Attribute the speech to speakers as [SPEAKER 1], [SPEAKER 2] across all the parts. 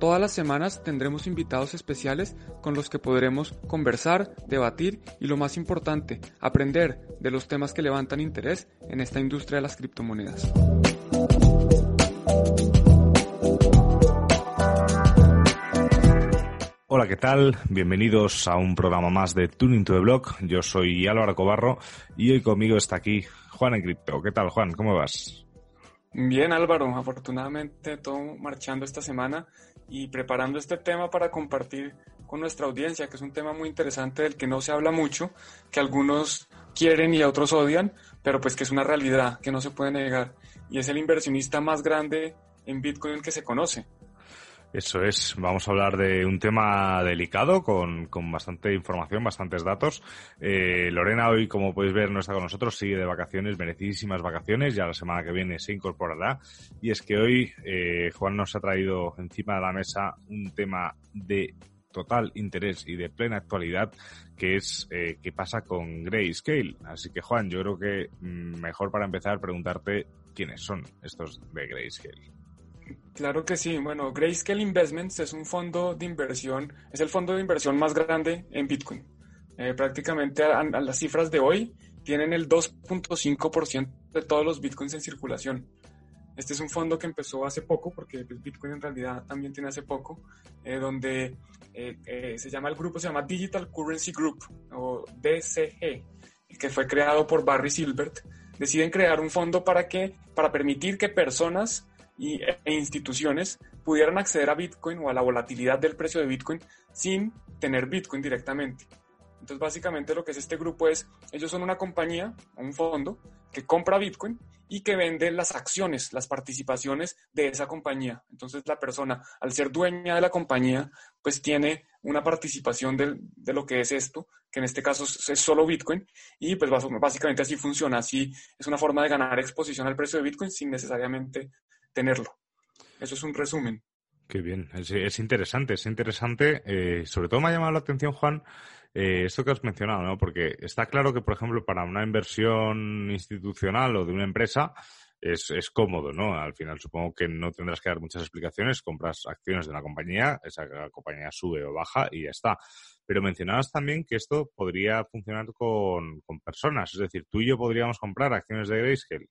[SPEAKER 1] Todas las semanas tendremos invitados especiales con los que podremos conversar, debatir y lo más importante, aprender de los temas que levantan interés en esta industria de las criptomonedas.
[SPEAKER 2] Hola, ¿qué tal? Bienvenidos a un programa más de Tuning to the Block. Yo soy Álvaro Cobarro y hoy conmigo está aquí Juan en Cripto. ¿Qué tal, Juan? ¿Cómo vas?
[SPEAKER 1] Bien, Álvaro. Afortunadamente todo marchando esta semana y preparando este tema para compartir con nuestra audiencia, que es un tema muy interesante del que no se habla mucho, que algunos quieren y otros odian, pero pues que es una realidad que no se puede negar. Y es el inversionista más grande en Bitcoin que se conoce.
[SPEAKER 2] Eso es, vamos a hablar de un tema delicado con, con bastante información, bastantes datos. Eh, Lorena hoy, como podéis ver, no está con nosotros, sigue de vacaciones, merecidísimas vacaciones, ya la semana que viene se incorporará. Y es que hoy eh, Juan nos ha traído encima de la mesa un tema de total interés y de plena actualidad, que es eh, qué pasa con Grayscale. Así que Juan, yo creo que mm, mejor para empezar preguntarte quiénes son estos de Grayscale.
[SPEAKER 1] Claro que sí. Bueno, Grayscale Investments es un fondo de inversión, es el fondo de inversión más grande en Bitcoin. Eh, prácticamente a, las cifras de hoy tienen el 2.5% de todos los Bitcoins en circulación. Este es un fondo que empezó hace poco, porque Bitcoin en realidad también tiene hace poco, eh, donde eh, se llama el grupo, se llama Digital Currency Group, o DCG, que fue creado por Barry Silbert. Deciden crear un fondo para que, para permitir que personas y, e instituciones pudieran acceder a Bitcoin o a la volatilidad del precio de Bitcoin sin tener Bitcoin directamente. Entonces, básicamente lo que es este grupo es, ellos son una compañía, un fondo, que compra Bitcoin y que vende las acciones, las participaciones de esa compañía. Entonces, la persona, al ser dueña de la compañía, pues tiene una participación de, de lo que es esto, que en este caso es solo Bitcoin, y pues básicamente así funciona, así es una forma de ganar exposición al precio de Bitcoin sin necesariamente tenerlo. Eso es un resumen.
[SPEAKER 2] Qué bien, es, interesante, es interesante. Eh, sobre todo me ha llamado la atención, Juan, eh, esto que has mencionado, ¿no? Porque está claro que, por ejemplo, para una inversión institucional o de una empresa es, es cómodo, ¿no? Al final supongo que no tendrás que dar muchas explicaciones, compras acciones de una compañía, esa compañía sube o baja y ya está. Pero mencionabas también que esto podría funcionar con, con personas, es decir, tú y yo podríamos comprar acciones de Grayscale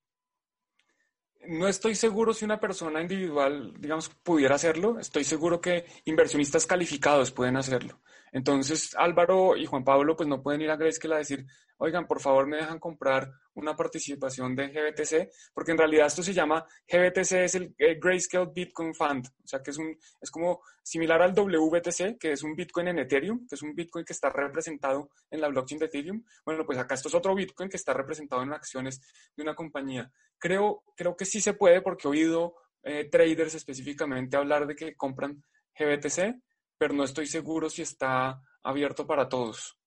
[SPEAKER 1] no estoy seguro si una persona individual, digamos, pudiera hacerlo. Estoy seguro que inversionistas calificados pueden hacerlo. Entonces, Álvaro y Juan Pablo, pues no pueden ir a Grayscale a decir, oigan, por favor me dejan comprar una participación de GBTC, porque en realidad esto se llama, GBTC es el Grayscale Bitcoin Fund, o sea que es, un, es como similar al WBTC, que es un Bitcoin en Ethereum, que es un Bitcoin que está representado en la blockchain de Ethereum. Bueno, pues acá esto es otro Bitcoin que está representado en acciones de una compañía. Creo, creo que sí se puede porque he oído eh, traders específicamente hablar de que compran GBTC, pero no estoy seguro si está abierto para todos.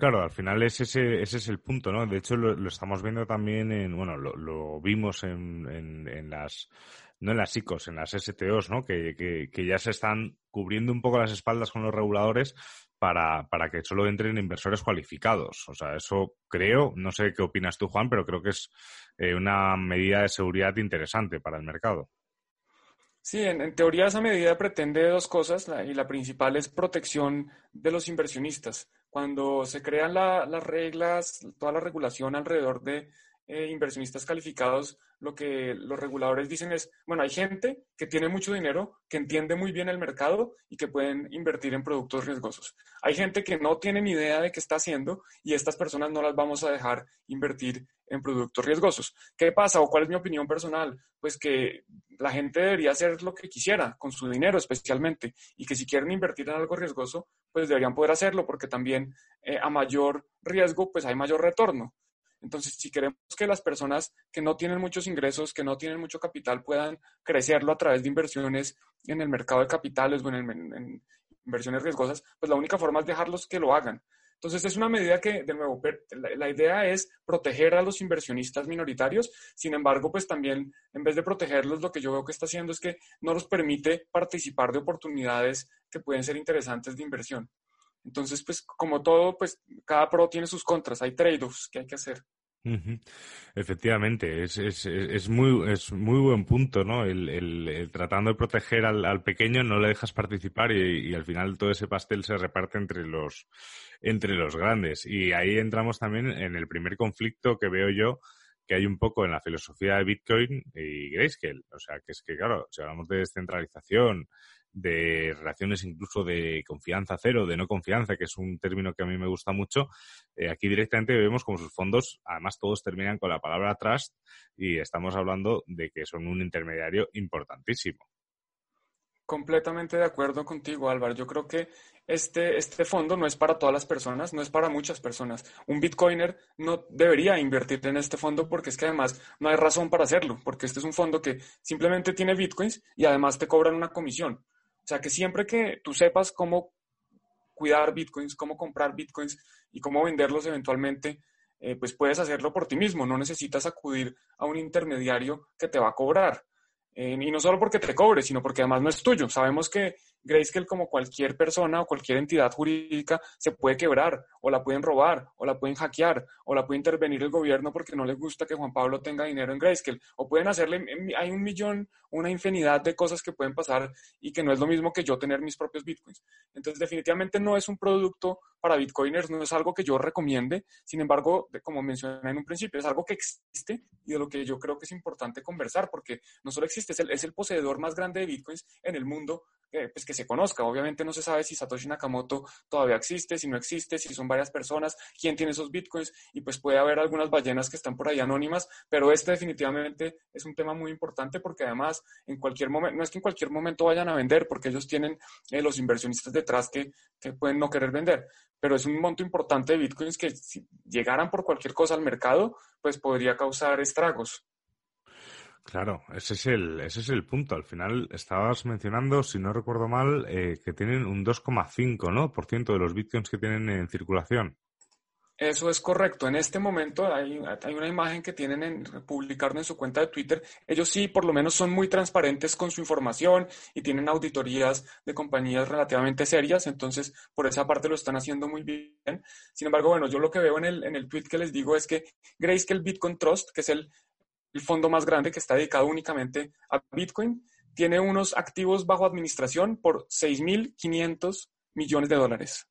[SPEAKER 2] Claro, al final ese, ese es el punto, ¿no? De hecho, lo, estamos viendo también en, bueno, lo, vimos en, en, las, no en las ICOs, en las STOs, ¿no? Que, que, ya se están cubriendo un poco las espaldas con los reguladores para, para que solo entren inversores cualificados. O sea, eso creo, no sé qué opinas tú, Juan, pero creo que es eh, una medida de seguridad interesante para el mercado.
[SPEAKER 1] Sí, en, teoría esa medida pretende dos cosas y la principal es protección de los inversionistas. Cuando se crean las reglas, toda la regulación alrededor de eh, inversionistas calificados, lo que los reguladores dicen es, bueno, hay gente que tiene mucho dinero, que entiende muy bien el mercado y que pueden invertir en productos riesgosos. Hay gente que no tiene ni idea de qué está haciendo y estas personas no las vamos a dejar invertir en productos riesgosos. ¿Qué pasa o cuál es mi opinión personal? Pues que la gente debería hacer lo que quisiera con su dinero especialmente y que si quieren invertir en algo riesgoso, pues deberían poder hacerlo porque también eh, a mayor riesgo, pues hay mayor retorno. Entonces, si queremos que las personas que no tienen muchos ingresos, que no tienen mucho capital, puedan crecerlo a través de inversiones en el mercado de capitales o en, inversiones riesgosas, pues la única forma es dejarlos que lo hagan. Entonces es una medida que, de nuevo, la, idea es proteger a los inversionistas minoritarios, sin embargo, pues también en vez de protegerlos, lo que yo veo que está haciendo es que no los permite participar de oportunidades que pueden ser interesantes de inversión. Entonces, pues como todo, pues cada pro tiene sus contras, hay trade-offs que hay que hacer.
[SPEAKER 2] Efectivamente, es, es, es, muy, es muy buen punto, ¿no? El, tratando de proteger al, pequeño no le dejas participar y, al final todo ese pastel se reparte entre los, entre los grandes. Y ahí entramos también en el primer conflicto que veo yo que hay un poco en la filosofía de Bitcoin y Grayscale. O sea, que es que, claro, si hablamos de descentralización, de relaciones incluso de confianza cero, de no confianza, que es un término que a mí me gusta mucho, eh, aquí directamente vemos como sus fondos, además todos terminan con la palabra trust y estamos hablando de que son un intermediario importantísimo.
[SPEAKER 1] Completamente de acuerdo contigo, Álvaro. Yo creo que este, este fondo no es para todas las personas, no es para muchas personas. Un bitcoiner no debería invertir en este fondo porque es que además no hay razón para hacerlo, porque este es un fondo que simplemente tiene bitcoins y además te cobran una comisión. O sea que siempre que tú sepas cómo cuidar bitcoins, cómo comprar bitcoins y cómo venderlos eventualmente, eh, pues puedes hacerlo por ti mismo. No necesitas acudir a un intermediario que te va a cobrar. Eh, y no solo porque te cobre, sino porque además no es tuyo. Sabemos que Grayscale, como cualquier persona o cualquier entidad jurídica, se puede quebrar, o la pueden robar, o la pueden hackear, o la puede intervenir el gobierno porque no le gusta que Juan Pablo tenga dinero en Grayscale, o pueden hacerle, hay un millón, una infinidad de cosas que pueden pasar y que no es lo mismo que yo tener mis propios bitcoins. Entonces, definitivamente no es un producto para bitcoiners, no es algo que yo recomiende, sin embargo, como mencioné en un principio, es algo que existe y de lo que yo creo que es importante conversar, porque no solo existe, es el, es el poseedor más grande de bitcoins en el mundo, eh, pues que se conozca. Obviamente no se sabe si Satoshi Nakamoto todavía existe, si no existe, si son varias personas, quién tiene esos bitcoins y pues puede haber algunas ballenas que están por ahí anónimas, pero este definitivamente es un tema muy importante porque además en cualquier momento, no es que en cualquier momento vayan a vender porque ellos tienen eh, los inversionistas detrás que, que pueden no querer vender, pero es un monto importante de bitcoins que si llegaran por cualquier cosa al mercado, pues podría causar estragos.
[SPEAKER 2] Claro, ese es el, ese es el punto. Al final estabas mencionando, si no recuerdo mal, eh, que tienen un 2,5 ¿no? por ciento de los bitcoins que tienen en circulación.
[SPEAKER 1] Eso es correcto. En este momento hay, hay, una imagen que tienen en publicar en su cuenta de Twitter. Ellos sí, por lo menos, son muy transparentes con su información y tienen auditorías de compañías relativamente serias. Entonces, por esa parte lo están haciendo muy bien. Sin embargo, bueno, yo lo que veo en el, en el tweet que les digo es que Grayscale Bitcoin Trust, que es el, el fondo más grande que está dedicado únicamente a Bitcoin, tiene unos activos bajo administración por 6.500 millones de dólares.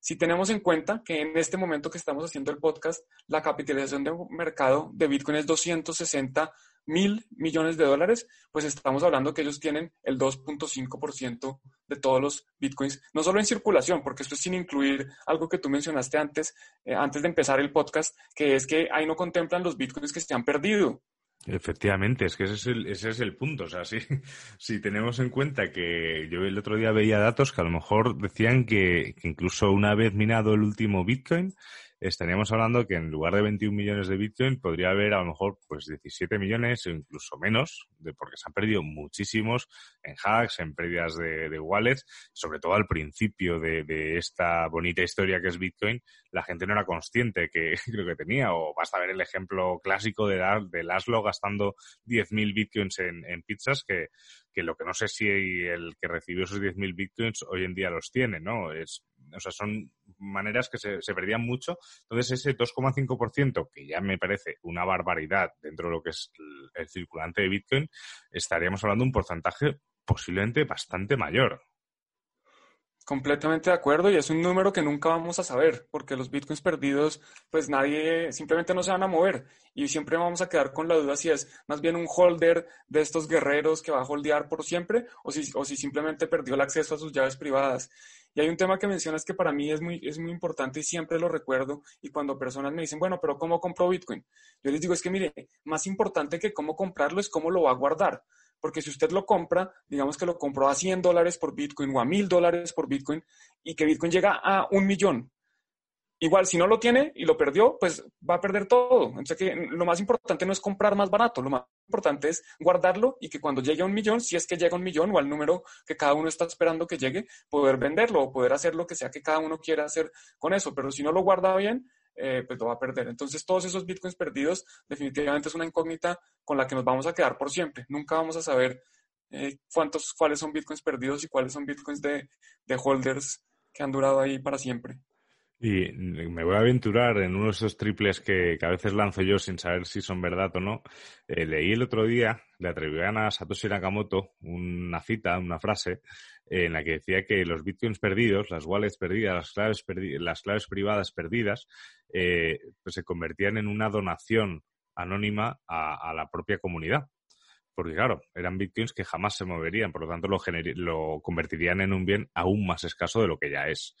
[SPEAKER 1] Si tenemos en cuenta que en este momento que estamos haciendo el podcast, la capitalización de mercado de Bitcoin es 260 mil millones de dólares, pues estamos hablando que ellos tienen el 2.5% de todos los Bitcoins, no solo en circulación, porque esto es sin incluir algo que tú mencionaste antes, eh, antes de empezar el podcast, que es que ahí no contemplan los Bitcoins que se han perdido.
[SPEAKER 2] Efectivamente, es que ese es el, ese es el punto. O sea, si, si tenemos en cuenta que yo el otro día veía datos que a lo mejor decían que, que incluso una vez minado el último Bitcoin, estaríamos hablando que en lugar de 21 millones de Bitcoin podría haber a lo mejor pues 17 millones o incluso menos, de, porque se han perdido muchísimos en hacks, en pérdidas de, de wallets, sobre todo al principio de, de, esta bonita historia que es Bitcoin, la gente no era consciente que creo que tenía, o basta ver el ejemplo clásico de, de Laszlo gastando 10.000 Bitcoins en, en pizzas, que, que lo que no sé si el que recibió esos 10.000 Bitcoins hoy en día los tiene, ¿no? Es o sea, son maneras que se, perdían mucho. Entonces, ese 2,5%, que ya me parece una barbaridad dentro de lo que es el, circulante de Bitcoin, estaríamos hablando de un porcentaje posiblemente bastante mayor.
[SPEAKER 1] Completamente de acuerdo y es un número que nunca vamos a saber porque los bitcoins perdidos pues nadie simplemente no se van a mover y siempre vamos a quedar con la duda si es más bien un holder de estos guerreros que va a holdear por siempre o si, o si simplemente perdió el acceso a sus llaves privadas. Y hay un tema que mencionas que para mí es muy, es muy importante y siempre lo recuerdo. Y cuando personas me dicen, bueno, pero ¿cómo compro Bitcoin? Yo les digo, es que mire, más importante que cómo comprarlo es cómo lo va a guardar. Porque si usted lo compra, digamos que lo compró a 100 dólares por Bitcoin o a 1000 dólares por Bitcoin y que Bitcoin llega a un millón, igual si no lo tiene y lo perdió, pues va a perder todo. Entonces lo más importante no es comprar más barato, lo más importante es guardarlo y que cuando llegue a un millón, si es que llega a un millón o al número que cada uno está esperando que llegue, poder venderlo o poder hacer lo que sea que cada uno quiera hacer con eso. Pero si no lo guarda bien, eh, pues lo va a perder. Entonces todos esos bitcoins perdidos definitivamente es una incógnita con la que nos vamos a quedar por siempre. Nunca vamos a saber eh, cuántos, cuáles son bitcoins perdidos y cuáles son bitcoins de, de holders que han durado ahí para siempre.
[SPEAKER 2] Y me voy a aventurar en uno de esos triples que, a veces lanzo yo sin saber si son verdad o no. Eh, leí el otro día, le atribuían a Satoshi Nakamoto una cita, una frase, en la que decía que los bitcoins perdidos, las wallets perdidas, las claves, las claves privadas perdidas, eh, pues se convertían en una donación anónima a, la propia comunidad porque claro, eran bitcoins que jamás se moverían, por lo tanto lo, lo, convertirían en un bien aún más escaso de lo que ya es.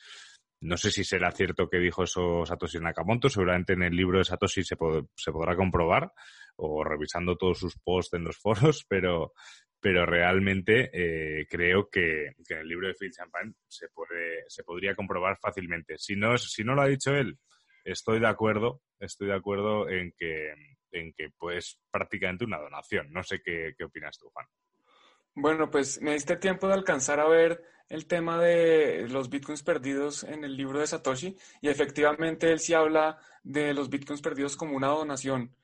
[SPEAKER 2] No sé si será cierto que dijo eso Satoshi Nakamoto, seguramente en el libro de Satoshi se, podrá comprobar o revisando todos sus posts en los foros, pero, pero realmente eh, creo que, en el libro de Phil Champagne se, puede, se podría comprobar fácilmente. Si no, si no lo ha dicho él, estoy de acuerdo, estoy de acuerdo en que, en que pues prácticamente una donación. No sé qué, qué opinas tú, Juan.
[SPEAKER 1] Bueno, pues me diste tiempo de alcanzar a ver el tema de los bitcoins perdidos en el libro de Satoshi y efectivamente él sí habla de los bitcoins perdidos como una donación.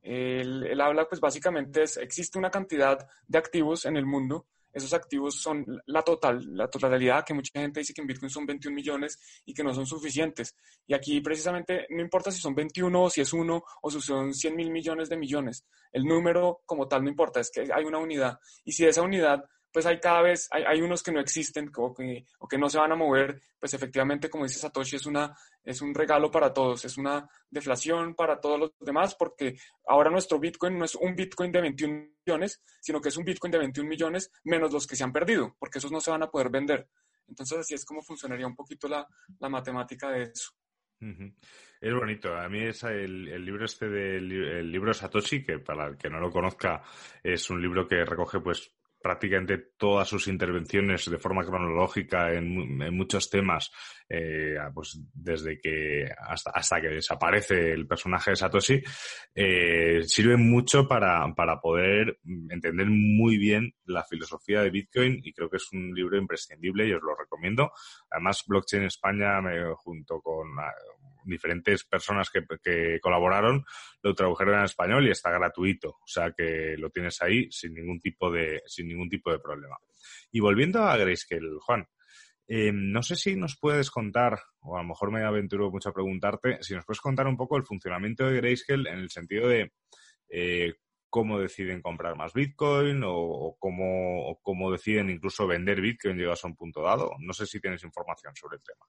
[SPEAKER 1] Él, habla, pues básicamente es, existe una cantidad de activos en el mundo esos activos son la total, la totalidad, que mucha gente dice que en Bitcoin son 21 millones y que no son suficientes. Y aquí precisamente no importa si son 21 o si es uno o si son 100 mil millones de millones. El número como tal no importa, es que hay una unidad. Y si esa unidad pues hay cada vez, hay, hay unos que no existen o que, o que no se van a mover, pues efectivamente, como dice Satoshi, es, una, es un regalo para todos, es una deflación para todos los demás, porque ahora nuestro Bitcoin no es un Bitcoin de 21 millones, sino que es un Bitcoin de 21 millones menos los que se han perdido, porque esos no se van a poder vender. Entonces así es como funcionaría un poquito la, la matemática de eso.
[SPEAKER 2] Es bonito. A mí es el, el libro este del el libro Satoshi, que para el que no lo conozca es un libro que recoge pues prácticamente todas sus intervenciones de forma cronológica en, muchos temas, eh, pues desde que hasta, hasta, que desaparece el personaje de Satoshi, eh, sirven mucho para, para poder entender muy bien la filosofía de Bitcoin y creo que es un libro imprescindible y os lo recomiendo. Además, Blockchain España, me, junto con diferentes personas que, que, colaboraron lo tradujeron en español y está gratuito. O sea que lo tienes ahí sin ningún tipo de, sin ningún tipo de problema. Y volviendo a Grayscale, Juan, eh, no sé si nos puedes contar, o a lo mejor me aventuro mucho a preguntarte, si nos puedes contar un poco el funcionamiento de Grayscale en el sentido de eh, cómo deciden comprar más Bitcoin o, cómo, o, cómo, deciden incluso vender Bitcoin llegados a un punto dado. No sé si tienes información sobre el tema.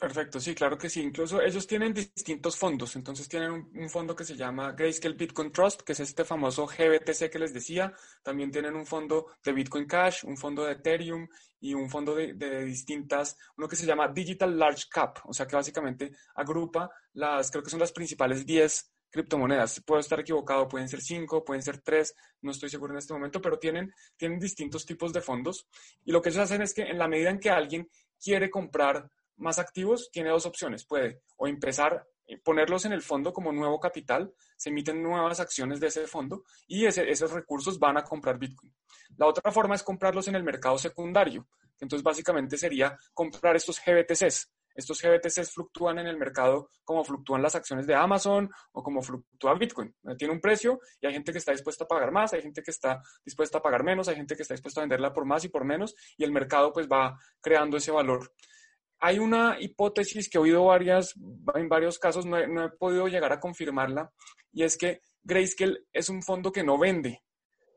[SPEAKER 1] Perfecto, sí, claro que sí. Incluso ellos tienen distintos fondos. Entonces tienen un, fondo que se llama Grayscale Bitcoin Trust, que es este famoso GBTC que les decía. También tienen un fondo de Bitcoin Cash, un fondo de Ethereum y un fondo de, distintas, uno que se llama Digital Large Cap, o sea que básicamente agrupa las, creo que son las principales 10 criptomonedas. Puedo estar equivocado, pueden ser 5, pueden ser 3, no estoy seguro en este momento, pero tienen, tienen distintos tipos de fondos. Y lo que ellos hacen es que en la medida en que alguien quiere comprar más activos, tiene dos opciones. Puede o empezar eh, ponerlos en el fondo como nuevo capital, se emiten nuevas acciones de ese fondo y esos recursos van a comprar Bitcoin. La otra forma es comprarlos en el mercado secundario, entonces básicamente sería comprar estos GBTCs. Estos GBTCs fluctúan en el mercado como fluctúan las acciones de Amazon o como fluctúa Bitcoin. Tiene un precio y hay gente que está dispuesta a pagar más, hay gente que está dispuesta a pagar menos, hay gente que está dispuesta a venderla por más y por menos y el mercado pues va creando ese valor. Hay una hipótesis que he oído varias, en varios casos, no he, podido llegar a confirmarla, y es que Grayscale es un fondo que no vende,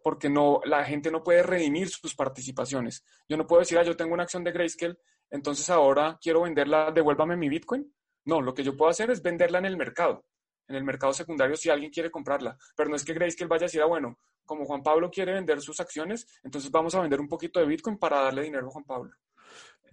[SPEAKER 1] porque no, la gente no puede redimir sus participaciones. Yo no puedo decir, ah, yo tengo una acción de Grayscale, entonces ahora quiero venderla, devuélvame mi Bitcoin. No, lo que yo puedo hacer es venderla en el mercado, en el mercado secundario si alguien quiere comprarla. Pero no es que Grayscale vaya a decir, ah, bueno, como Juan Pablo quiere vender sus acciones, entonces vamos a vender un poquito de Bitcoin para darle dinero a Juan Pablo.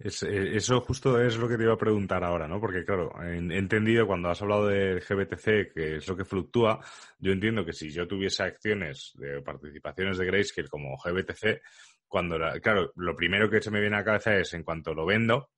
[SPEAKER 2] Eh, eso justo es lo que te iba a preguntar ahora, ¿no? Porque, claro, he, entendido cuando has hablado del GBTC, que es lo que fluctúa, yo entiendo que si yo tuviese acciones de participaciones de Grayscale como GBTC, cuando, claro, lo primero que se me viene a la cabeza es en cuanto lo vendo,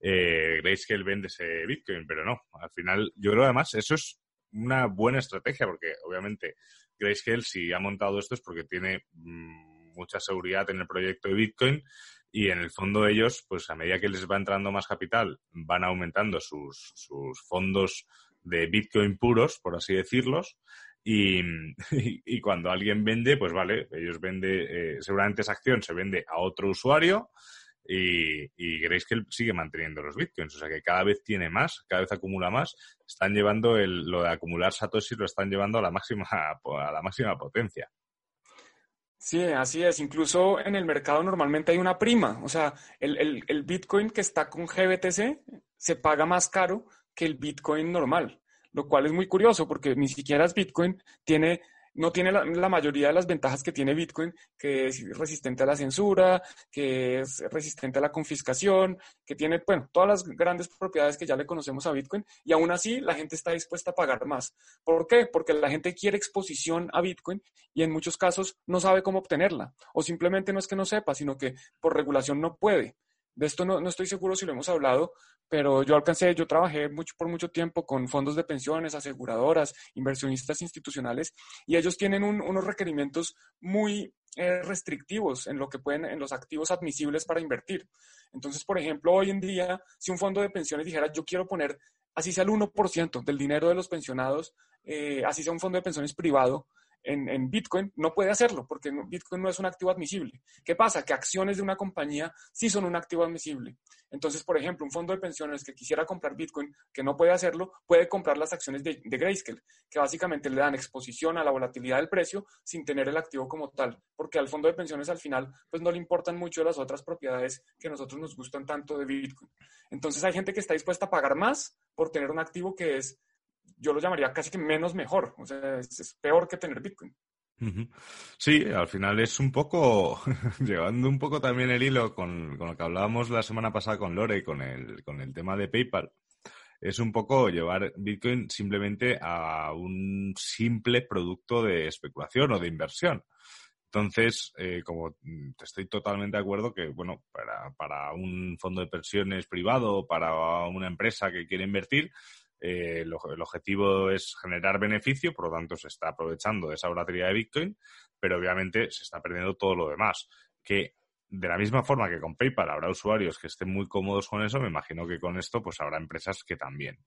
[SPEAKER 2] eh, Grayscale vende ese Bitcoin, pero no. Al final, yo creo además, eso es una buena estrategia, porque obviamente Grayscale si ha montado esto es porque tiene mm, mucha seguridad en el proyecto de Bitcoin y en el fondo ellos, pues a medida que les va entrando más capital, van aumentando sus, sus fondos de Bitcoin puros, por así decirlos, y, y, cuando alguien vende, pues vale, ellos vende, eh, seguramente esa acción se vende a otro usuario y, y Grayscale sigue manteniendo los bitcoins. O sea que cada vez tiene más, cada vez acumula más. Están llevando el, lo de acumular satoshi, lo están llevando a la máxima, a la máxima potencia.
[SPEAKER 1] Sí, así es. Incluso en el mercado normalmente hay una prima. O sea, el, el, el Bitcoin que está con GBTC se paga más caro que el Bitcoin normal lo cual es muy curioso porque ni siquiera es Bitcoin, tiene, no tiene la, mayoría de las ventajas que tiene Bitcoin, que es resistente a la censura, que es resistente a la confiscación, que tiene, bueno, todas las grandes propiedades que ya le conocemos a Bitcoin, y aún así la gente está dispuesta a pagar más. ¿Por qué? Porque la gente quiere exposición a Bitcoin y en muchos casos no sabe cómo obtenerla, o simplemente no es que no sepa, sino que por regulación no puede. De esto no, no, estoy seguro si lo hemos hablado, pero yo alcancé, yo trabajé mucho, por mucho tiempo con fondos de pensiones, aseguradoras, inversionistas institucionales, y ellos tienen un, unos requerimientos muy eh, restrictivos en lo que pueden, en los activos admisibles para invertir. Entonces, por ejemplo, hoy en día, si un fondo de pensiones dijera, yo quiero poner, así sea el 1% del dinero de los pensionados, eh, así sea un fondo de pensiones privado, en, Bitcoin no puede hacerlo porque Bitcoin no es un activo admisible. ¿Qué pasa? Que acciones de una compañía sí son un activo admisible. Entonces, por ejemplo, un fondo de pensiones que quisiera comprar Bitcoin, que no puede hacerlo, puede comprar las acciones de, de Grayscale, que básicamente le dan exposición a la volatilidad del precio sin tener el activo como tal, porque al fondo de pensiones al final pues no le importan mucho las otras propiedades que nosotros nos gustan tanto de Bitcoin. Entonces hay gente que está dispuesta a pagar más por tener un activo que es yo lo llamaría casi que menos mejor. O sea, es, peor que tener Bitcoin.
[SPEAKER 2] Sí, al final es un poco, llevando un poco también el hilo con, con, lo que hablábamos la semana pasada con Lore, con el, con el tema de PayPal, es un poco llevar Bitcoin simplemente a un simple producto de especulación o de inversión. Entonces, eh, como estoy totalmente de acuerdo que, bueno, para, para un fondo de pensiones privado para una empresa que quiere invertir, eh, el, objetivo es generar beneficio, por lo tanto se está aprovechando de esa volatilidad de Bitcoin, pero obviamente se está perdiendo todo lo demás. Que de la misma forma que con PayPal habrá usuarios que estén muy cómodos con eso, me imagino que con esto pues habrá empresas que también.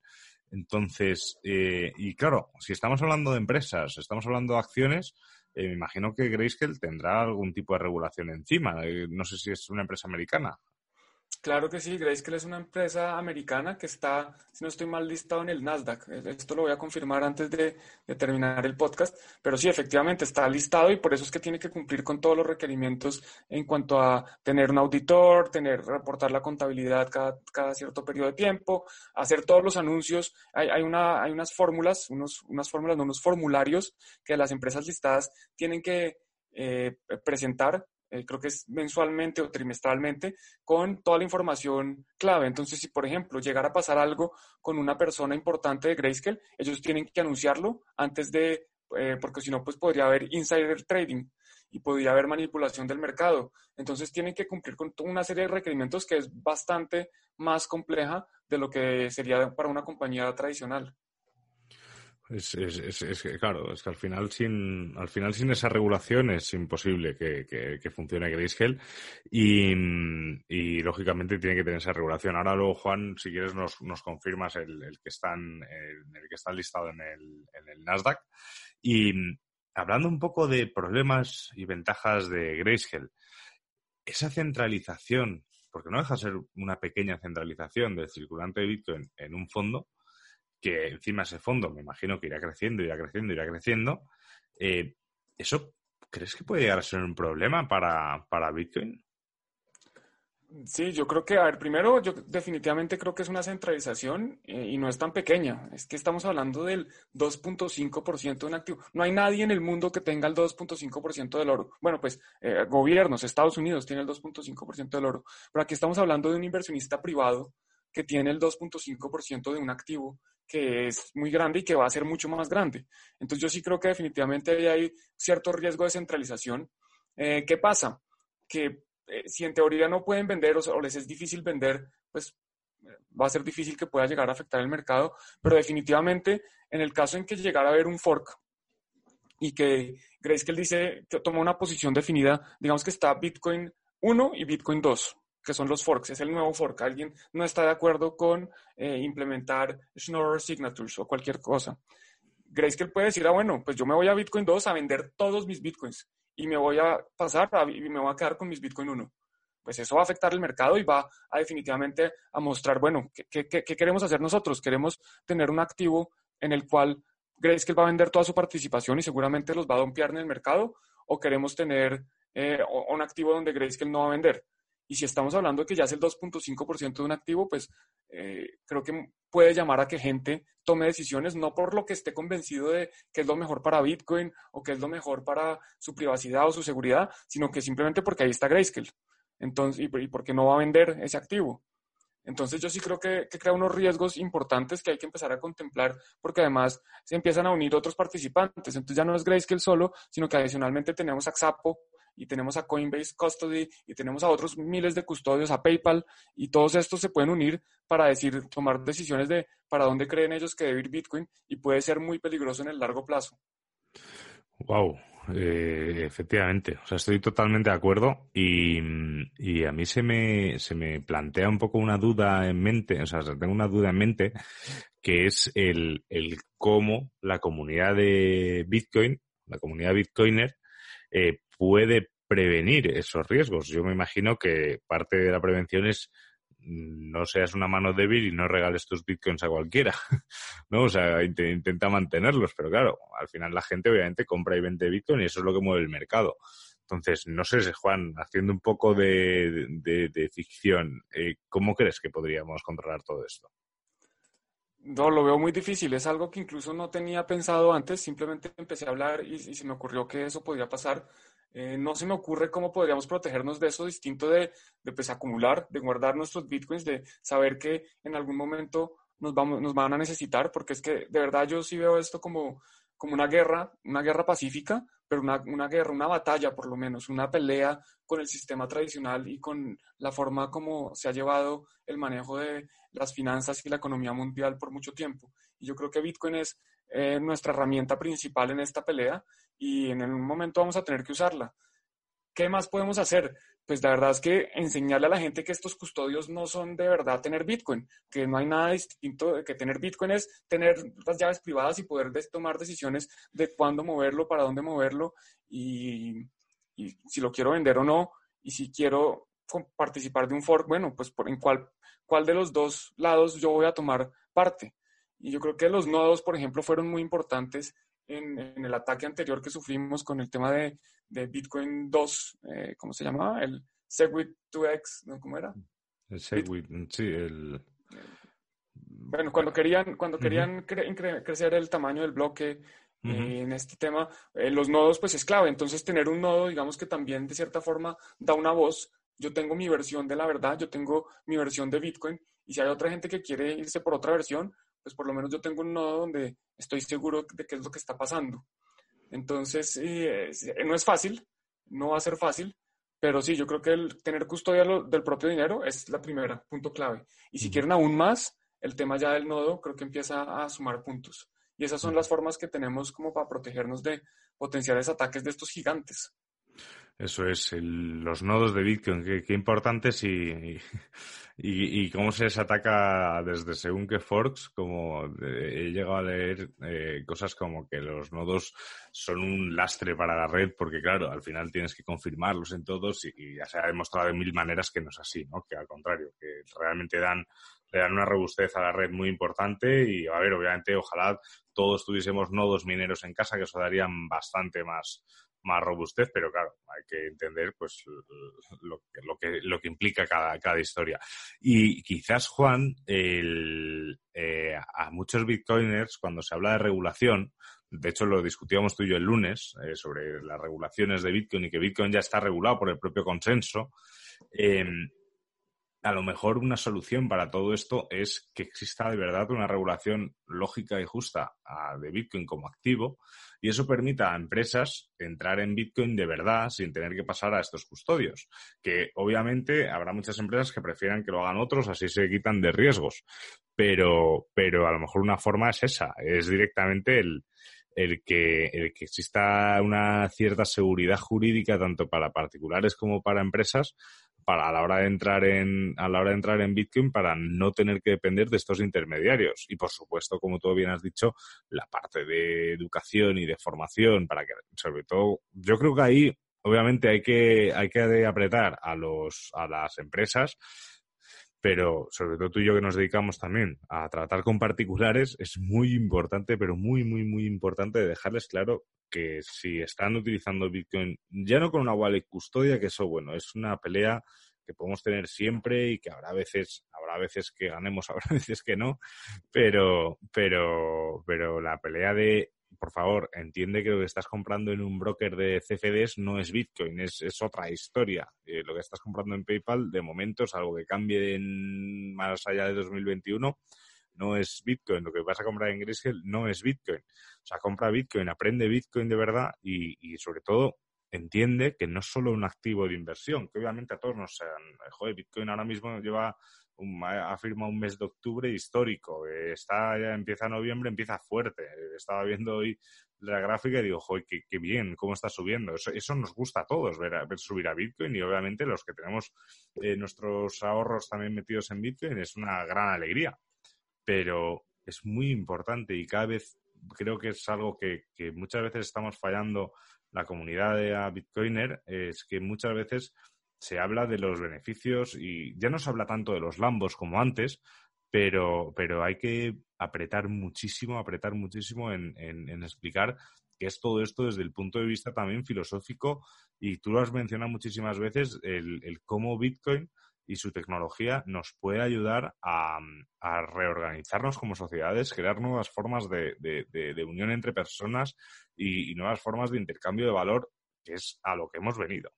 [SPEAKER 2] Entonces, eh, y claro, si estamos hablando de empresas, estamos hablando de acciones, eh, me imagino que Grayscale tendrá algún tipo de regulación encima. Eh, no sé si es una empresa americana.
[SPEAKER 1] Claro que sí, Grayscale es una empresa americana que está, si no estoy mal, listado en el Nasdaq. Esto lo voy a confirmar antes de, terminar el podcast, pero sí, efectivamente está listado y por eso es que tiene que cumplir con todos los requerimientos en cuanto a tener un auditor, tener, reportar la contabilidad cada, cada cierto periodo de tiempo, hacer todos los anuncios. Hay, hay, una, hay unas fórmulas, unos, unas fórmulas, no, unos formularios que las empresas listadas tienen que eh, presentar eh, creo que es mensualmente o trimestralmente, con toda la información clave. Entonces, si por ejemplo llegara a pasar algo con una persona importante de Grayscale, ellos tienen que anunciarlo antes de, eh, porque si no, pues podría haber insider trading y podría haber manipulación del mercado. Entonces tienen que cumplir con una serie de requerimientos que es bastante más compleja de lo que sería para una compañía tradicional.
[SPEAKER 2] Es, es, es, claro, es que al final sin, al final sin esa regulación es imposible que, que, que funcione Grayscale y, y, lógicamente tiene que tener esa regulación. Ahora luego, Juan, si quieres nos, nos confirmas el, el que están, el, el, que está listado en el, en el Nasdaq. Y hablando un poco de problemas y ventajas de Grayscale, esa centralización, porque no deja de ser una pequeña centralización del circulante de Bitcoin en un fondo, que encima ese fondo me imagino que irá creciendo, irá creciendo, irá creciendo. Eh, ¿Eso crees que puede llegar a ser un problema para, para Bitcoin?
[SPEAKER 1] Sí, yo creo que, a ver, primero, yo definitivamente creo que es una centralización eh, y no es tan pequeña. Es que estamos hablando del 2.5% de un activo. No hay nadie en el mundo que tenga el 2.5% del oro. Bueno, pues eh, gobiernos, Estados Unidos tiene el 2.5% del oro. Pero aquí estamos hablando de un inversionista privado que tiene el 2.5% de un activo que es muy grande y que va a ser mucho más grande. Entonces yo sí creo que definitivamente hay cierto riesgo de centralización. Eh, ¿Qué pasa? Que eh, si en teoría no pueden vender o, o, les es difícil vender, pues va a ser difícil que pueda llegar a afectar el mercado, pero definitivamente en el caso en que llegara a haber un fork y que Grayscale dice que toma una posición definida, digamos que está Bitcoin 1 y Bitcoin 2, que son los forks, es el nuevo fork. Alguien no está de acuerdo con eh, implementar Schnorr Signatures o cualquier cosa. Grayscale puede decir, ah, bueno, pues yo me voy a Bitcoin 2 a vender todos mis Bitcoins y me voy a pasar y me voy a quedar con mis Bitcoin 1. Pues eso va a afectar el mercado y va a definitivamente a mostrar, bueno, ¿qué, qué queremos hacer nosotros? Queremos tener un activo en el cual Grayscale va a vender toda su participación y seguramente los va a dompear en el mercado o queremos tener eh, un activo donde Grayscale no va a vender. Y si estamos hablando que ya es el 2.5% de un activo, pues eh, creo que puede llamar a que gente tome decisiones no por lo que esté convencido de que es lo mejor para Bitcoin o que es lo mejor para su privacidad o su seguridad, sino que simplemente porque ahí está Grayscale. Entonces, y, y porque no va a vender ese activo. Entonces yo sí creo que, crea unos riesgos importantes que hay que empezar a contemplar porque además se empiezan a unir otros participantes. Entonces ya no es Grayscale solo, sino que adicionalmente tenemos a Xapo y tenemos a Coinbase Custody y tenemos a otros miles de custodios, a PayPal y todos estos se pueden unir para decir, tomar decisiones de para dónde creen ellos que debe ir Bitcoin y puede ser muy peligroso en el largo plazo.
[SPEAKER 2] Wow, eh, efectivamente, o sea, estoy totalmente de acuerdo y, y, a mí se me, se me plantea un poco una duda en mente, o sea, tengo una duda en mente que es el, el cómo la comunidad de Bitcoin, la comunidad Bitcoiner, eh, puede prevenir esos riesgos. Yo me imagino que parte de la prevención es no seas una mano débil y no regales tus bitcoins a cualquiera, ¿no? O sea, intenta mantenerlos, pero claro, al final la gente obviamente compra y vende bitcoin y eso es lo que mueve el mercado. Entonces, no sé, Juan, haciendo un poco de, de, ficción, eh, ¿cómo crees que podríamos controlar todo esto?
[SPEAKER 1] No, lo veo muy difícil. Es algo que incluso no tenía pensado antes. Simplemente empecé a hablar y, y se me ocurrió que eso podría pasar. Eh, no se me ocurre cómo podríamos protegernos de eso distinto de, de pues, acumular, de guardar nuestros bitcoins, de saber que en algún momento nos, vamos, nos van a necesitar, porque es que de verdad yo sí veo esto como, como una guerra, una guerra pacífica, pero una, una, guerra, una batalla por lo menos, una pelea con el sistema tradicional y con la forma como se ha llevado el manejo de las finanzas y la economía mundial por mucho tiempo. Y yo creo que Bitcoin es eh, nuestra herramienta principal en esta pelea y en un momento vamos a tener que usarla. ¿Qué más podemos hacer? Pues la verdad es que enseñarle a la gente que estos custodios no son de verdad tener Bitcoin, que no hay nada distinto de que tener Bitcoin es tener las llaves privadas y poder tomar decisiones de cuándo moverlo, para dónde moverlo y, si lo quiero vender o no y si quiero participar de un fork, bueno, pues en cuál, cuál de los dos lados yo voy a tomar parte. Y yo creo que los nodos, por ejemplo, fueron muy importantes en, el ataque anterior que sufrimos con el tema de, Bitcoin 2, eh, ¿cómo se llamaba? El Segwit 2X, ¿no? ¿Cómo era?
[SPEAKER 2] El Segwit, sí, el...
[SPEAKER 1] Bueno, cuando querían, cuando querían crecer el tamaño del bloque eh, en este tema, eh, los nodos pues es clave. Entonces tener un nodo, digamos que también de cierta forma da una voz. Yo tengo mi versión de la verdad, yo tengo mi versión de Bitcoin y si hay otra gente que quiere irse por otra versión, pues por lo menos yo tengo un nodo donde estoy seguro de qué es lo que está pasando. Entonces, eh, no es fácil, no va a ser fácil, pero sí, yo creo que el tener custodia del propio dinero es la primera, punto clave. Y si quieren aún más, el tema ya del nodo creo que empieza a sumar puntos. Y esas son las formas que tenemos como para protegernos de potenciales ataques de estos gigantes.
[SPEAKER 2] Eso es, los nodos de Bitcoin, qué, importantes y, y, cómo se les ataca desde según qué forks, como he llegado a leer eh, cosas como que los nodos son un lastre para la red, porque claro, al final tienes que confirmarlos en todos y, ya se ha demostrado de mil maneras que no es así, ¿no? Que al contrario, que realmente dan le dan una robustez a la red muy importante y, a ver, obviamente, ojalá todos tuviésemos nodos mineros en casa, que eso darían bastante más, más robustez, pero claro, hay que entender pues lo, lo, que, lo que implica cada, cada historia. Y quizás, Juan, el, eh, a muchos bitcoiners, cuando se habla de regulación, de hecho lo discutíamos tú y yo el lunes eh, sobre las regulaciones de Bitcoin y que Bitcoin ya está regulado por el propio consenso, eh, a lo mejor una solución para todo esto es que exista de verdad una regulación lógica y justa de Bitcoin como activo y eso permita a empresas entrar en Bitcoin de verdad sin tener que pasar a estos custodios. Que obviamente habrá muchas empresas que prefieran que lo hagan otros, así se quitan de riesgos. Pero, pero a lo mejor una forma es esa, es directamente el, el que, el que exista una cierta seguridad jurídica tanto para particulares como para empresas para a la hora de entrar en a la hora de entrar en Bitcoin para no tener que depender de estos intermediarios. Y por supuesto como tú bien has dicho la parte de educación y de formación para que sobre todo yo creo que ahí obviamente hay que hay que apretar a los a las empresas pero sobre todo tú y yo que nos dedicamos también a tratar con particulares, es muy importante, pero muy, muy, muy importante dejarles claro que si están utilizando Bitcoin, ya no con una wallet custodia, que eso, bueno, es una pelea que podemos tener siempre y que habrá veces, habrá veces que ganemos, habrá veces que no, pero, pero, pero la pelea de por favor, entiende que lo que estás comprando en un broker de CFDs no es Bitcoin, es, otra historia. Eh, lo que estás comprando en PayPal, de momento, es algo que cambie en, más allá de 2021, no es Bitcoin. Lo que vas a comprar en Grayscale no es Bitcoin. O sea, compra Bitcoin, aprende Bitcoin de verdad y, y sobre todo entiende que no es solo un activo de inversión, que obviamente a todos nos joder, Bitcoin ahora mismo lleva ha firmado un mes de octubre histórico. Está, ya empieza noviembre, empieza fuerte. Estaba viendo hoy la gráfica y digo, joder, qué, bien, cómo está subiendo. Eso, eso nos gusta a todos, ver, ver, subir a Bitcoin y obviamente los que tenemos eh, nuestros ahorros también metidos en Bitcoin es una gran alegría. Pero es muy importante y cada vez creo que es algo que, que muchas veces estamos fallando la comunidad de Bitcoiner, es que muchas veces se habla de los beneficios y ya no se habla tanto de los lambos como antes, pero, pero hay que apretar muchísimo, apretar muchísimo en, explicar que es todo esto desde el punto de vista también filosófico y tú lo has mencionado muchísimas veces, el, cómo Bitcoin y su tecnología nos puede ayudar a, reorganizarnos como sociedades, crear nuevas formas de, unión entre personas y, y nuevas formas de intercambio de valor, que es a lo que hemos venido.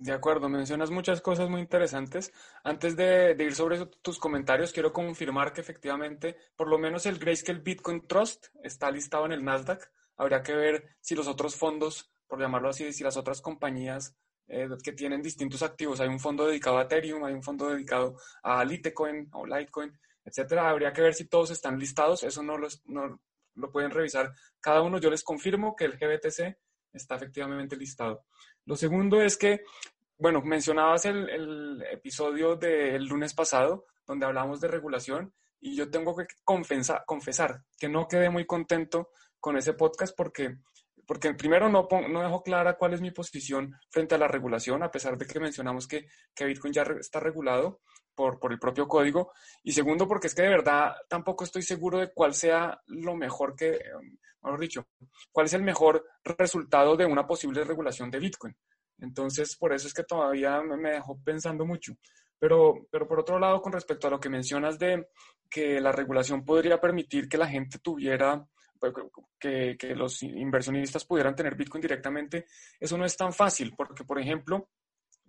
[SPEAKER 1] De acuerdo, mencionas muchas cosas muy interesantes. Antes de, ir sobre tus comentarios, quiero confirmar que efectivamente, por lo menos el Grayscale Bitcoin Trust está listado en el Nasdaq. Habría que ver si los otros fondos, por llamarlo así, si las otras compañías eh, que tienen distintos activos, hay un fondo dedicado a Ethereum, hay un fondo dedicado a Litecoin o Litecoin, etcétera. Habría que ver si todos están listados. Eso no, no lo pueden revisar cada uno. Yo les confirmo que el GBTC está efectivamente listado. Lo segundo es que, bueno, mencionabas el, episodio del lunes pasado donde hablamos de regulación y yo tengo que confesar, confesar que no quedé muy contento con ese podcast porque, porque primero no, no dejo clara cuál es mi posición frente a la regulación, a pesar de que mencionamos que, que Bitcoin ya está regulado por, por, el propio código. Y segundo, porque es que de verdad tampoco estoy seguro de cuál sea lo mejor que, mejor dicho, cuál es el mejor resultado de una posible regulación de Bitcoin. Entonces, por eso es que todavía me dejó pensando mucho. Pero, pero por otro lado, con respecto a lo que mencionas de que la regulación podría permitir que la gente tuviera, pues, que, que los inversionistas pudieran tener Bitcoin directamente, eso no es tan fácil, porque, por ejemplo,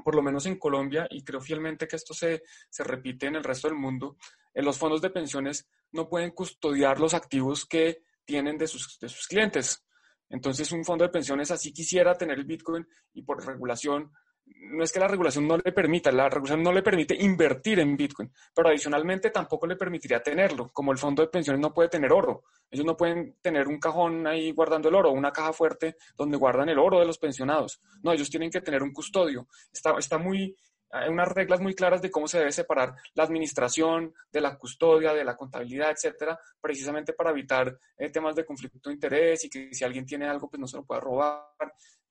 [SPEAKER 1] por lo menos en Colombia, y creo fielmente que esto se, se repite en el resto del mundo, en los fondos de pensiones no pueden custodiar los activos que tienen de sus, de sus clientes. Entonces, un fondo de pensiones así quisiera tener el Bitcoin y por regulación, no es que la regulación no le permita, la regulación no le permite invertir en Bitcoin, pero adicionalmente tampoco le permitiría tenerlo, como el fondo de pensiones no puede tener oro. Ellos no pueden tener un cajón ahí guardando el oro, una caja fuerte donde guardan el oro de los pensionados. No, ellos tienen que tener un custodio. Está, está muy, hay unas reglas muy claras de cómo se debe separar la administración de la custodia, de la contabilidad, etcétera, precisamente para evitar eh, temas de conflicto de interés y que si alguien tiene algo, pues no se lo pueda robar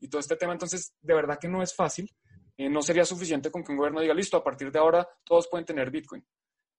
[SPEAKER 1] y todo este tema. Entonces, de verdad que no es fácil. Eh, no sería suficiente con que un gobierno diga, listo, a partir de ahora todos pueden tener Bitcoin.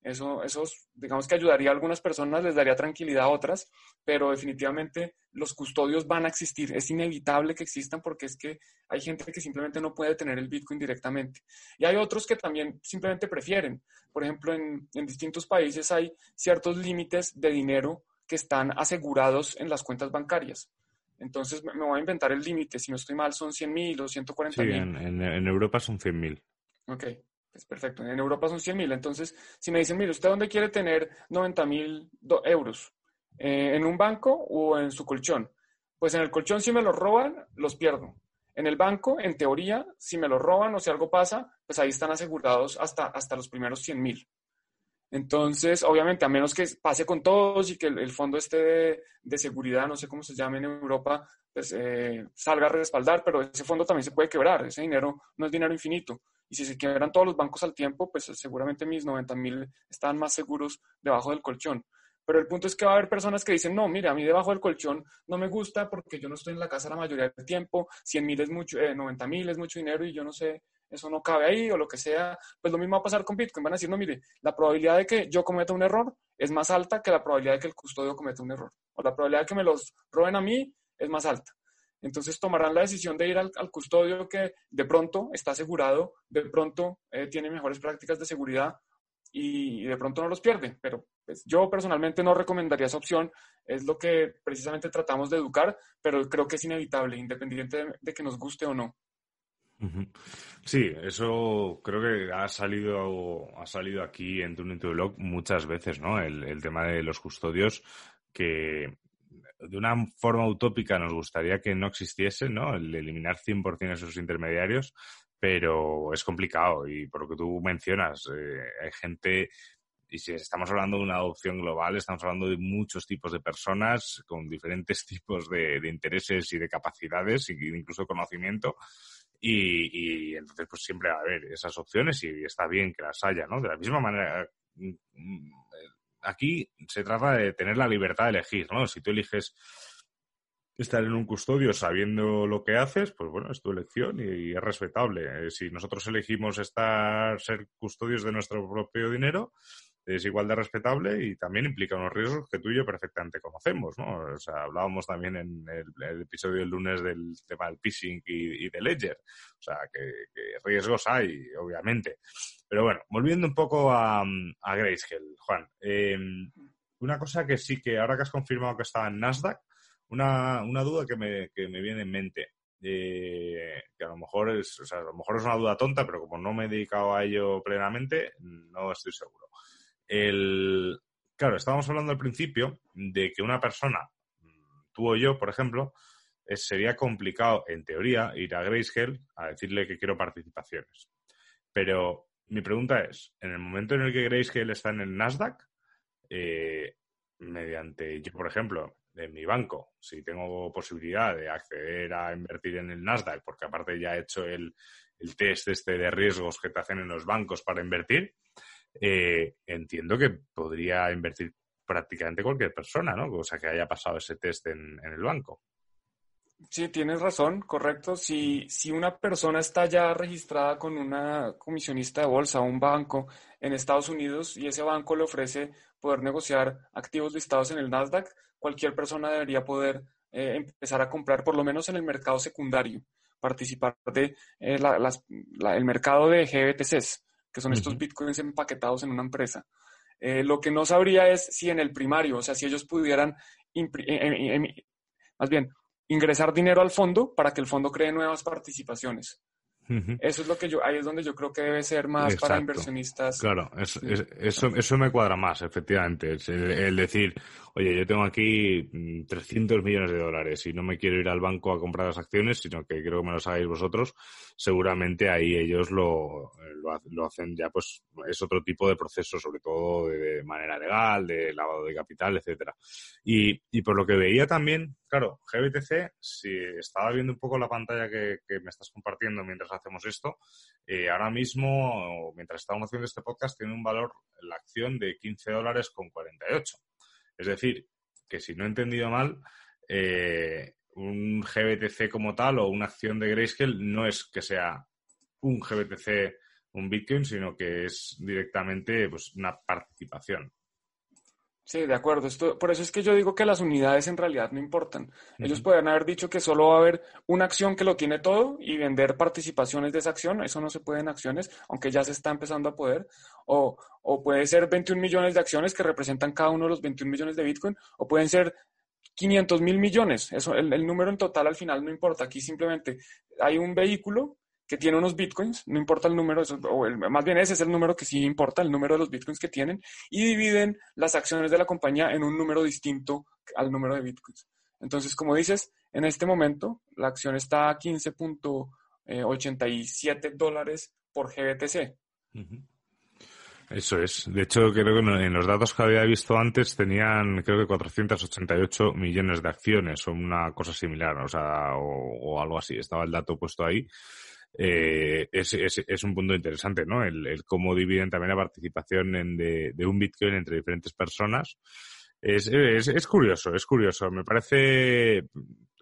[SPEAKER 1] Eso, eso, digamos que ayudaría a algunas personas, les daría tranquilidad a otras, pero definitivamente los custodios van a existir. Es inevitable que existan porque es que hay gente que simplemente no puede tener el Bitcoin directamente. Y hay otros que también simplemente prefieren. Por ejemplo, en, en distintos países hay ciertos límites de dinero que están asegurados en las cuentas bancarias. Entonces me voy a inventar el límite. Si no estoy mal, son 100 mil o 140 mil.
[SPEAKER 2] Sí, en, en, Europa son 100 mil.
[SPEAKER 1] Ok. Pues perfecto, en Europa son 100 mil. Entonces, si me dicen, mire, ¿usted dónde quiere tener 90 mil euros? Eh, ¿En un banco o en su colchón? Pues en el colchón si me los roban, los pierdo. En el banco, en teoría, si me lo roban o si algo pasa, pues ahí están asegurados hasta, hasta los primeros 100 mil. Entonces, obviamente, a menos que pase con todos y que el, fondo esté de, seguridad, no sé cómo se llame en Europa, pues eh, salga a respaldar, pero ese fondo también se puede quebrar. Ese dinero no es dinero infinito. Y si se quiebran todos los bancos al tiempo, pues seguramente mis 90 mil están más seguros debajo del colchón. Pero el punto es que va a haber personas que dicen, no, mira, a mí debajo del colchón no me gusta porque yo no estoy en la casa la mayoría del tiempo, 100 mil es mucho, eh, 90 mil es mucho dinero y yo no sé, eso no cabe ahí o lo que sea. Pues lo mismo va a pasar con Bitcoin. Van a decir, no, mire, la probabilidad de que yo cometa un error es más alta que la probabilidad de que el custodio cometa un error. O la probabilidad de que me los roben a mí es más alta. Entonces tomarán la decisión de ir al, custodio que de pronto está asegurado, de pronto eh, tiene mejores prácticas de seguridad y, de pronto no los pierde. Pero pues, yo personalmente no recomendaría esa opción. Es lo que precisamente tratamos de educar, pero creo que es inevitable, independiente de, que nos guste o no.
[SPEAKER 2] Sí, eso creo que ha salido, ha salido aquí en tu Blog muchas veces, ¿no? El, tema de los custodios que de una forma utópica nos gustaría que no existiese, ¿no? El eliminar 100% esos intermediarios, pero es complicado y por lo que tú mencionas, eh, hay gente, y si estamos hablando de una adopción global, estamos hablando de muchos tipos de personas con diferentes tipos de, intereses y de capacidades, e incluso conocimiento. Y, entonces, pues siempre va a haber esas opciones y está bien que las haya, ¿no? De la misma manera, mm, mm, aquí se trata de tener la libertad de elegir, ¿no? Si tú eliges estar en un custodio sabiendo lo que haces, pues bueno, es tu elección y, es respetable. Eh, si nosotros elegimos estar, ser custodios de nuestro propio dinero, es igual de respetable y también implica unos riesgos que tú y yo perfectamente conocemos, ¿no? O sea, hablábamos también en el, episodio del lunes del tema del phishing y, de Ledger. O sea, que, riesgos hay, obviamente. Pero bueno, volviendo un poco a, a Grayscale, Juan. Em, una cosa que sí que ahora que has confirmado que estaba en Nasdaq, una, una duda que me, que me viene en mente. Eh, que a lo mejor es, o sea, a lo mejor es una duda tonta, pero como no me he dedicado a ello plenamente, no estoy seguro. El, claro, estábamos hablando al principio de que una persona, tú o yo, por ejemplo, sería complicado, en teoría, ir a Grayscale a decirle que quiero participaciones. Pero mi pregunta es, en el momento en el que Grayscale está en el Nasdaq, eh, mediante, yo por ejemplo, en mi banco, si tengo posibilidad de acceder a invertir en el Nasdaq, porque aparte ya he hecho el, test este de riesgos que te hacen en los bancos para invertir, eh, entiendo que podría invertir prácticamente cualquier persona, ¿no? O sea, que haya pasado ese test en, el banco.
[SPEAKER 1] Sí, tienes razón, correcto. Si, si una persona está ya registrada con una comisionista de bolsa o un banco en Estados Unidos y ese banco le ofrece poder negociar activos listados en el Nasdaq, cualquier persona debería poder eh, empezar a comprar, por lo menos en el mercado secundario, participar de eh, el mercado de GBTCs, que son estos bitcoins empaquetados en una empresa. Eh, lo que no sabría es si en el primario, o sea, si ellos pudieran, más bien, ingresar dinero al fondo para que el fondo cree nuevas participaciones. Eso es lo que yo, ahí es donde yo creo que debe ser más para inversionistas.
[SPEAKER 2] Claro, eso, eso me cuadra más, efectivamente. el, decir, oye, yo tengo aquí 300 mm, millones de dólares y no me quiero ir al banco a comprar las acciones, sino que creo que me los hagáis vosotros, seguramente ahí ellos lo, lo, hacen ya, pues es otro tipo de proceso, sobre todo de, manera legal, de lavado de capital, etcétera. Y, y por lo que veía también, claro, GBTC, si estaba viendo un poco la pantalla que, me estás compartiendo mientras hacemos esto, eh, ahora mismo, mientras estamos haciendo este podcast, tiene un valor, la acción de 15 dólares con 48. Es decir, que si no he entendido mal, eh, un GBTC como tal o una acción de Grayscale no es que sea un GBTC un Bitcoin, sino que es directamente pues, una participación.
[SPEAKER 1] Sí, de acuerdo. Esto, por eso es que yo digo que las unidades en realidad no importan. Ellos pueden haber dicho que solo va a haber una acción que lo tiene todo y vender participaciones de esa acción. Eso no se puede en acciones, aunque ya se está empezando a poder. O, o puede ser 21 millones de acciones que representan cada uno de los 21 millones de Bitcoin. O pueden ser 500 mil millones. Eso, el, número en total al final no importa. Aquí simplemente hay un vehículo que tiene unos bitcoins, no importa el número, o más bien ese es el número que sí importa, el número de los bitcoins que tienen, y dividen las acciones de la compañía en un número distinto al número de bitcoins. Entonces, como dices, en este momento la acción está a 15.87 dólares por GBTC.
[SPEAKER 2] Eso es. De hecho, creo que en los datos que había visto antes tenían, creo que 488 millones de acciones o una cosa similar, o sea, o, algo así. Estaba el dato puesto ahí. Eh, es, es, un punto interesante, ¿no? El, cómo dividen también la participación en de, un Bitcoin entre diferentes personas. Es, es, curioso, es curioso. Me parece,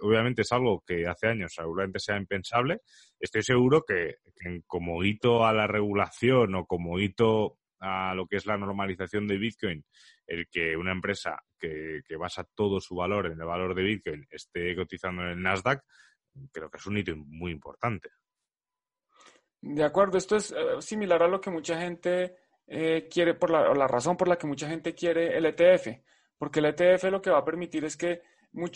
[SPEAKER 2] obviamente es algo que hace años seguramente sea impensable. Estoy seguro que como hito a la regulación o como hito a lo que es la normalización de Bitcoin, el que una empresa que, basa todo su valor en el valor de Bitcoin esté cotizando en el Nasdaq, creo que es un hito muy importante.
[SPEAKER 1] De acuerdo, esto es eh, similar a lo que mucha gente eh, quiere, por la, la razón por la que mucha gente quiere el ETF, porque el ETF lo que va a permitir es que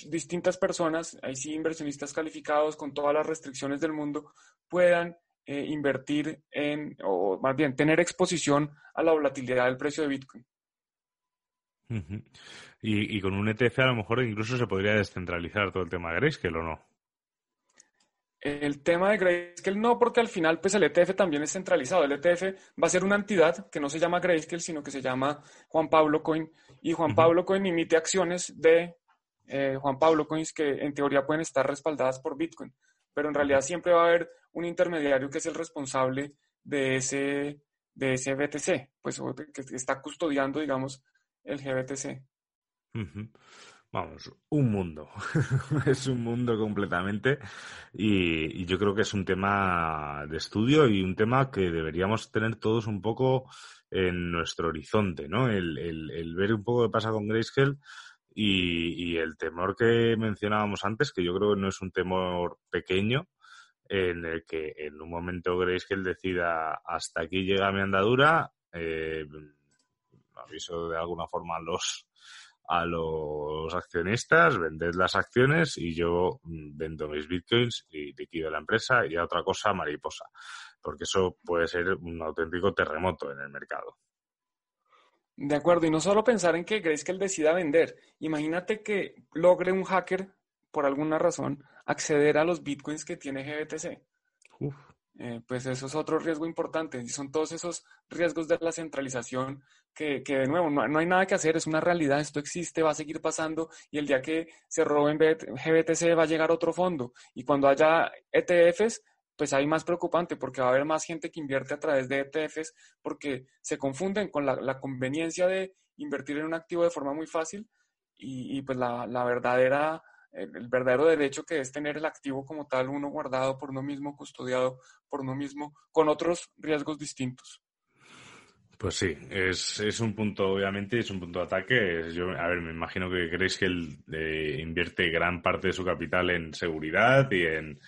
[SPEAKER 1] distintas personas, ahí sí inversionistas calificados con todas las restricciones del mundo, puedan eh, invertir en, o más bien tener exposición a la volatilidad del precio de Bitcoin.
[SPEAKER 2] y, con un ETF a lo mejor incluso se podría descentralizar todo el tema de Grayscale o no.
[SPEAKER 1] El tema de Grayscale no, porque al final pues el ETF también es centralizado. El ETF va a ser una entidad que no se llama Grayscale, sino que se llama Juan Pablo Coin. Y Juan Pablo Coin emite acciones de eh, Juan Pablo Coins que en teoría pueden estar respaldadas por Bitcoin pero en realidad siempre va a haber un intermediario que es el responsable de ese, de ese BTC, pues que está custodiando, digamos, el GBTC.
[SPEAKER 2] Vamos, un mundo. es un mundo completamente y, yo creo que es un tema de estudio y un tema que deberíamos tener todos un poco en nuestro horizonte, ¿no? El, el ver un poco qué pasa con Grayscale y, el temor que mencionábamos antes, que yo creo que no es un temor pequeño, en el que en un momento creéis que él decida hasta aquí llega mi andadura, eh, aviso de alguna forma a los a los accionistas, vended las acciones y yo mm, vendo mis bitcoins y liquido la empresa y a otra cosa mariposa, porque eso puede ser un auténtico terremoto en el mercado.
[SPEAKER 1] De acuerdo, y no solo pensar en que Grayscale decida vender. Imagínate que logre un hacker, por alguna razón, acceder a los bitcoins que tiene GBTC. Eh, pues eso es otro riesgo importante. Y son todos esos riesgos de la centralización que, que de nuevo, no, no, hay nada que hacer, es una realidad, esto existe, va a seguir pasando y el día que se roben GBTC va a llegar otro fondo. Y cuando haya ETFs, pues ahí más preocupante porque va a haber más gente que invierte a través de ETFs porque se confunden con la, conveniencia de invertir en un activo de forma muy fácil y, pues la, verdadera, el, verdadero derecho que es tener el activo como tal, uno guardado por uno mismo, custodiado por uno mismo, con otros riesgos distintos.
[SPEAKER 2] Pues sí, es, es un punto, obviamente, es un punto de ataque. Yo, a ver, me imagino que creéis que él eh, invierte gran parte de su capital en seguridad y en,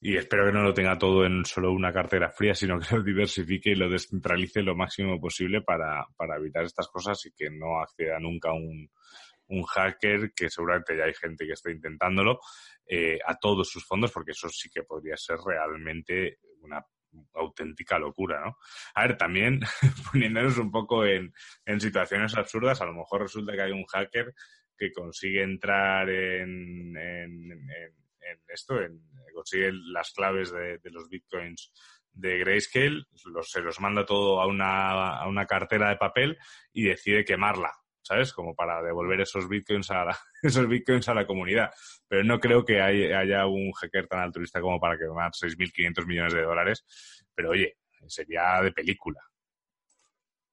[SPEAKER 2] y espero que no lo tenga todo en solo una cartera fría, sino que lo diversifique y lo descentralice lo máximo posible para, para evitar estas cosas y que no acceda nunca un, un hacker, que seguramente ya hay gente que está intentándolo, eh, a todos sus fondos, porque eso sí que podría ser realmente una auténtica locura, ¿no? A ver, también poniéndonos un poco en, en situaciones absurdas, a lo mejor resulta que hay un hacker que consigue entrar en, en, en esto, consigue las claves de, los bitcoins de Grayscale, los, se los manda todo a una, a una cartera de papel y decide quemarla, ¿sabes? Como para devolver esos bitcoins a la, esos bitcoins a la comunidad. Pero no creo que haya un hacker tan altruista como para quemar 6.500 millones de dólares. Pero oye, sería de película.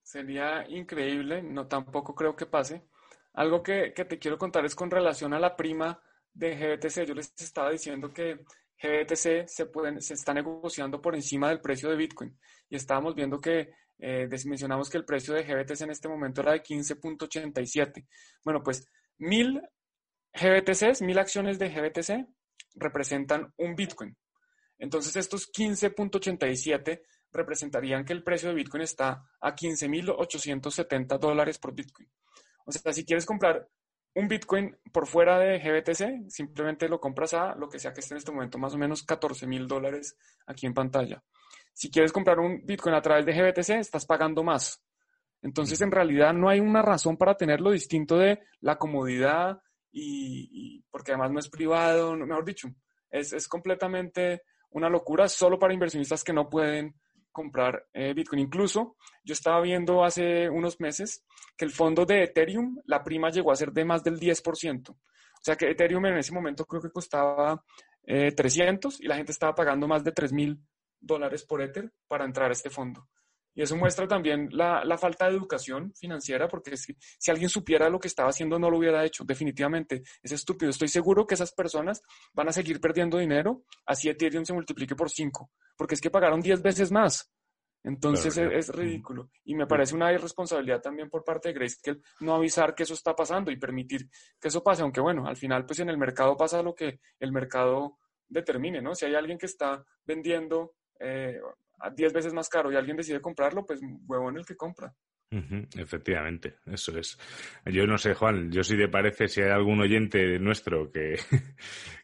[SPEAKER 1] Sería increíble, no tampoco creo que pase. Algo que, que te quiero contar es con relación a la prima de GBTC. Yo les estaba diciendo que GBTC se, pueden, se está negociando por encima del precio de Bitcoin. Y estábamos viendo que, eh, mencionamos que el precio de GBTC en este momento era de 15.87. Bueno, pues mil GBTCs, mil acciones de GBTC representan un Bitcoin. Entonces estos 15.87 representarían que el precio de Bitcoin está a 15.870 dólares por Bitcoin. O sea, si quieres comprar un Bitcoin por fuera de GBTC, simplemente lo compras a lo que sea que esté en este momento, más o menos 14 mil dólares aquí en pantalla. Si quieres comprar un Bitcoin a través de GBTC, estás pagando más. Entonces, en realidad no hay una razón para tenerlo distinto de la comodidad y, porque además no es privado, mejor dicho, es, es, completamente una locura solo para inversionistas que no pueden comprar eh, Bitcoin. Incluso yo estaba viendo hace unos meses que el fondo de Ethereum, la prima llegó a ser de más del 10%. O sea que Ethereum en ese momento creo que costaba 300 eh, y la gente estaba pagando más de 3 mil dólares por Ether para entrar a este fondo. Y eso muestra también la, la, falta de educación financiera, porque si, si, alguien supiera lo que estaba haciendo, no lo hubiera hecho. Definitivamente, es estúpido. Estoy seguro que esas personas van a seguir perdiendo dinero, así Ethereum se multiplique por 5, porque es que pagaron 10 veces más. Entonces es, ridículo. Y me parece una irresponsabilidad también por parte de Grayscale no avisar que eso está pasando y permitir que eso pase, aunque bueno, al final pues en el mercado pasa lo que el mercado determine, ¿no? Si hay alguien que está vendiendo eh, a 10 veces más caro y alguien decide comprarlo, pues huevón el que compra.
[SPEAKER 2] efectivamente, eso es. Yo no sé, Juan, yo si te parece, si hay algún oyente nuestro que,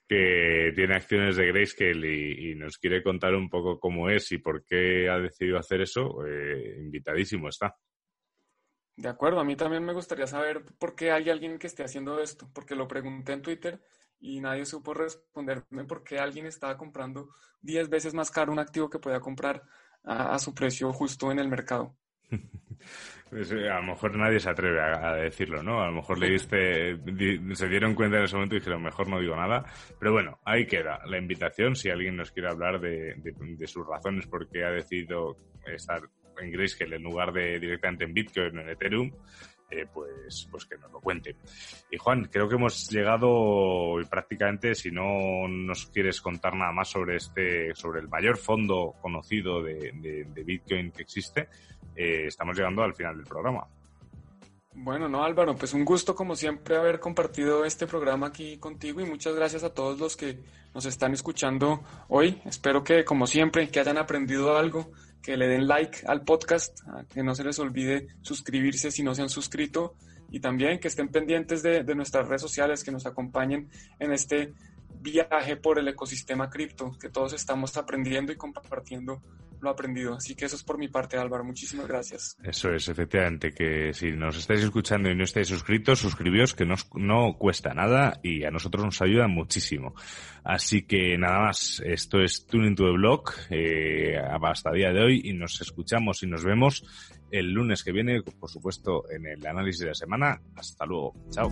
[SPEAKER 2] que tiene acciones de Grayscale y, y, nos quiere contar un poco cómo es y por qué ha decidido hacer eso, eh, invitadísimo está.
[SPEAKER 1] De acuerdo, a mí también me gustaría saber por qué hay alguien que esté haciendo esto, porque lo pregunté en Twitter y nadie supo responderme por qué alguien estaba comprando 10 veces más caro un activo que podía comprar a, su precio justo en el mercado.
[SPEAKER 2] Pues, eh, a lo mejor nadie se atreve a, decirlo, ¿no? A lo mejor le diste, se dieron cuenta en ese momento y dijeron, mejor no digo nada. Pero bueno, ahí queda la invitación. Si alguien nos quiere hablar de, de sus razones por qué ha decidido estar en Grayscale en lugar de directamente en Bitcoin o en Ethereum, eh, pues, pues que nos lo cuente. Y Juan, creo que hemos llegado prácticamente, si no nos quieres contar nada más sobre este, sobre el mayor fondo conocido de, Bitcoin que existe, eh, estamos llegando al final del programa.
[SPEAKER 1] Bueno, no Álvaro, pues un gusto como siempre haber compartido este programa aquí contigo y muchas gracias a todos los que nos están escuchando hoy. Espero que como siempre que hayan aprendido algo que le den like al podcast, que no se les olvide suscribirse si no se han suscrito y también que estén pendientes de, nuestras redes sociales, que nos acompañen en este viaje por el ecosistema cripto, que todos estamos aprendiendo y compartiendo lo aprendido. Así que eso es por mi parte, Álvaro. Muchísimas gracias.
[SPEAKER 2] Eso es, efectivamente, que si nos estáis escuchando y no estáis suscritos, suscribíos, que no, no cuesta nada y a nosotros nos ayuda muchísimo. Así que nada más, esto es Tuning to the Blog eh, hasta el día de hoy y nos escuchamos y nos vemos el lunes que viene, por supuesto, en el análisis de la semana. Hasta luego. Chao.